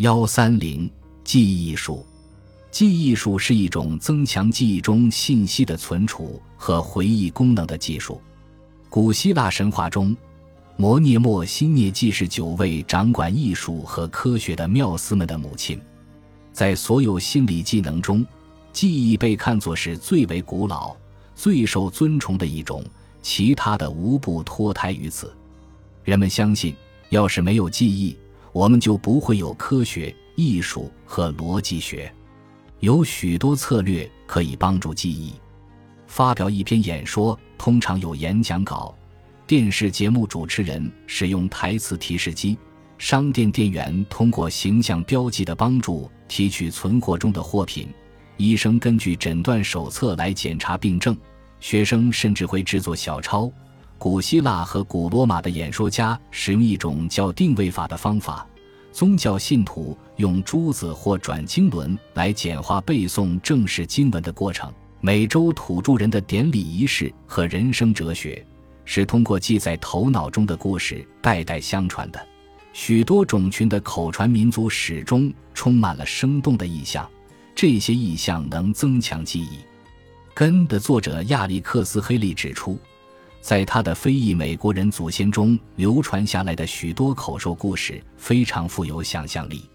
幺三零记忆术，记忆术是一种增强记忆中信息的存储和回忆功能的技术。古希腊神话中，摩涅莫辛涅既是九位掌管艺术和科学的缪斯们的母亲。在所有心理技能中，记忆被看作是最为古老、最受尊崇的一种，其他的无不脱胎于此。人们相信，要是没有记忆，我们就不会有科学、艺术和逻辑学。有许多策略可以帮助记忆。发表一篇演说通常有演讲稿，电视节目主持人使用台词提示机，商店店员通过形象标记的帮助提取存货中的货品，医生根据诊断手册来检查病症，学生甚至会制作小抄。古希腊和古罗马的演说家使用一种叫定位法的方法，宗教信徒用珠子或转经轮来简化背诵正式经文的过程。美洲土著人的典礼仪式和人生哲学是通过记在头脑中的故事代代相传的。许多种群的口传民族始终充满了生动的意象，这些意象能增强记忆。根的作者亚历克斯·黑利指出。在他的非裔美国人祖先中流传下来的许多口述故事非常富有想象力。